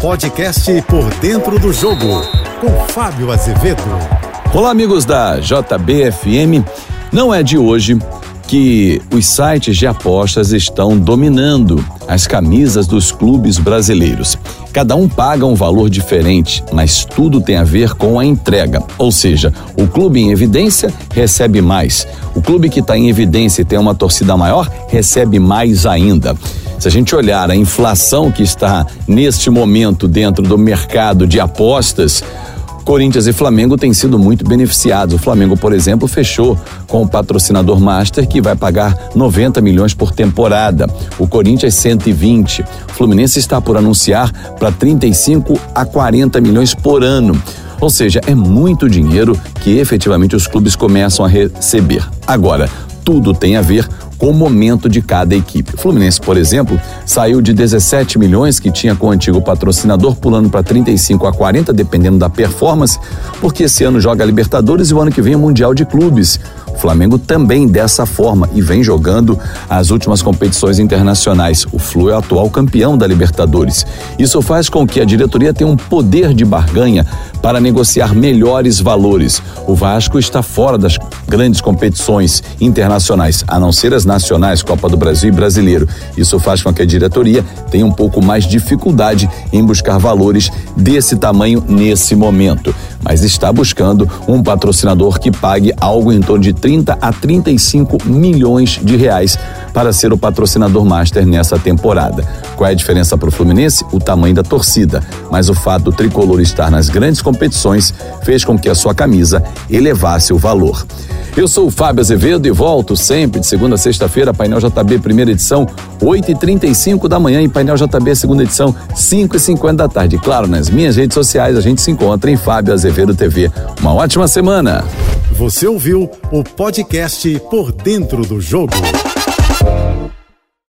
Podcast Por Dentro do Jogo, com Fábio Azevedo. Olá, amigos da JBFM. Não é de hoje que os sites de apostas estão dominando as camisas dos clubes brasileiros. Cada um paga um valor diferente, mas tudo tem a ver com a entrega. Ou seja, o clube em evidência recebe mais. O clube que está em evidência e tem uma torcida maior recebe mais ainda. Se a gente olhar a inflação que está neste momento dentro do mercado de apostas, Corinthians e Flamengo têm sido muito beneficiados. O Flamengo, por exemplo, fechou com o patrocinador Master que vai pagar 90 milhões por temporada. O Corinthians 120. O Fluminense está por anunciar para 35 a 40 milhões por ano. Ou seja, é muito dinheiro que efetivamente os clubes começam a receber. Agora, tudo tem a ver com o momento de cada equipe. O Fluminense, por exemplo, saiu de 17 milhões que tinha com o antigo patrocinador, pulando para 35 a 40, dependendo da performance, porque esse ano joga Libertadores e o ano que vem o Mundial de Clubes. O Flamengo também dessa forma e vem jogando as últimas competições internacionais. O Flu é o atual campeão da Libertadores. Isso faz com que a diretoria tenha um poder de barganha para negociar melhores valores. O Vasco está fora das grandes competições internacionais, a não ser as nacionais, Copa do Brasil e Brasileiro. Isso faz com que a diretoria tenha um pouco mais de dificuldade em buscar valores desse tamanho nesse momento mas está buscando um patrocinador que pague algo em torno de 30 a 35 milhões de reais para ser o patrocinador master nessa temporada. Qual é a diferença para o Fluminense? O tamanho da torcida, mas o fato do tricolor estar nas grandes competições fez com que a sua camisa elevasse o valor. Eu sou o Fábio Azevedo e volto sempre de segunda a sexta-feira, Painel JB, primeira edição, 8h35 da manhã, e Painel JB, segunda edição, 5h50 da tarde. Claro, nas minhas redes sociais a gente se encontra em Fábio Azevedo TV. Uma ótima semana. Você ouviu o podcast Por Dentro do Jogo.